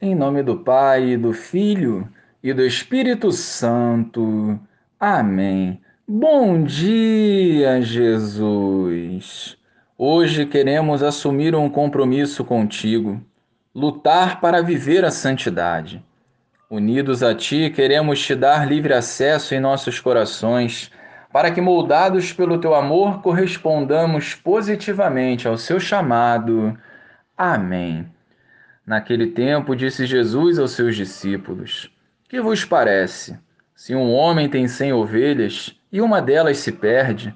Em nome do Pai, do Filho e do Espírito Santo. Amém. Bom dia, Jesus. Hoje queremos assumir um compromisso contigo, lutar para viver a santidade. Unidos a Ti, queremos te dar livre acesso em nossos corações, para que, moldados pelo Teu amor, correspondamos positivamente ao Seu chamado. Amém. Naquele tempo, disse Jesus aos seus discípulos: Que vos parece? Se um homem tem cem ovelhas e uma delas se perde,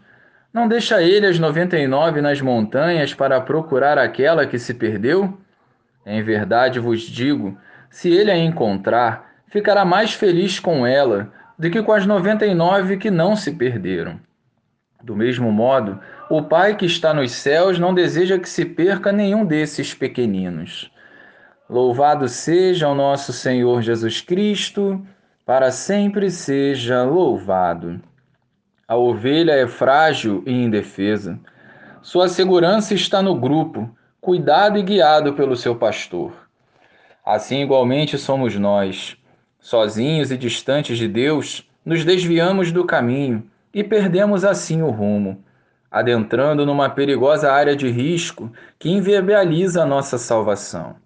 não deixa ele as noventa e nove nas montanhas para procurar aquela que se perdeu? Em verdade vos digo: se ele a encontrar, ficará mais feliz com ela do que com as noventa e nove que não se perderam. Do mesmo modo, o Pai que está nos céus não deseja que se perca nenhum desses pequeninos. Louvado seja o nosso Senhor Jesus Cristo, para sempre seja louvado. A ovelha é frágil e indefesa. Sua segurança está no grupo, cuidado e guiado pelo seu pastor. Assim, igualmente, somos nós. Sozinhos e distantes de Deus, nos desviamos do caminho e perdemos assim o rumo, adentrando numa perigosa área de risco que inviabiliza a nossa salvação.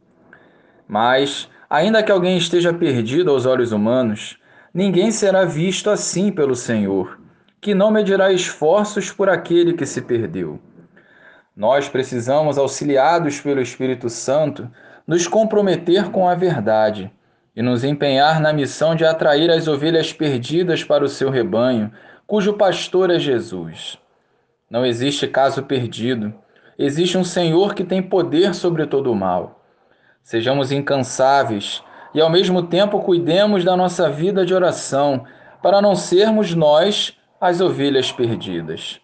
Mas, ainda que alguém esteja perdido aos olhos humanos, ninguém será visto assim pelo Senhor, que não medirá esforços por aquele que se perdeu. Nós precisamos, auxiliados pelo Espírito Santo, nos comprometer com a verdade e nos empenhar na missão de atrair as ovelhas perdidas para o seu rebanho, cujo pastor é Jesus. Não existe caso perdido, existe um Senhor que tem poder sobre todo o mal. Sejamos incansáveis e, ao mesmo tempo, cuidemos da nossa vida de oração, para não sermos nós as ovelhas perdidas.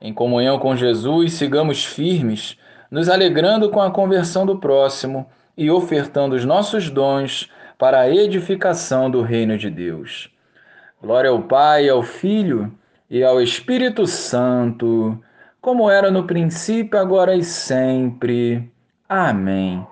Em comunhão com Jesus, sigamos firmes, nos alegrando com a conversão do próximo e ofertando os nossos dons para a edificação do reino de Deus. Glória ao Pai, ao Filho e ao Espírito Santo, como era no princípio, agora e sempre. Amém.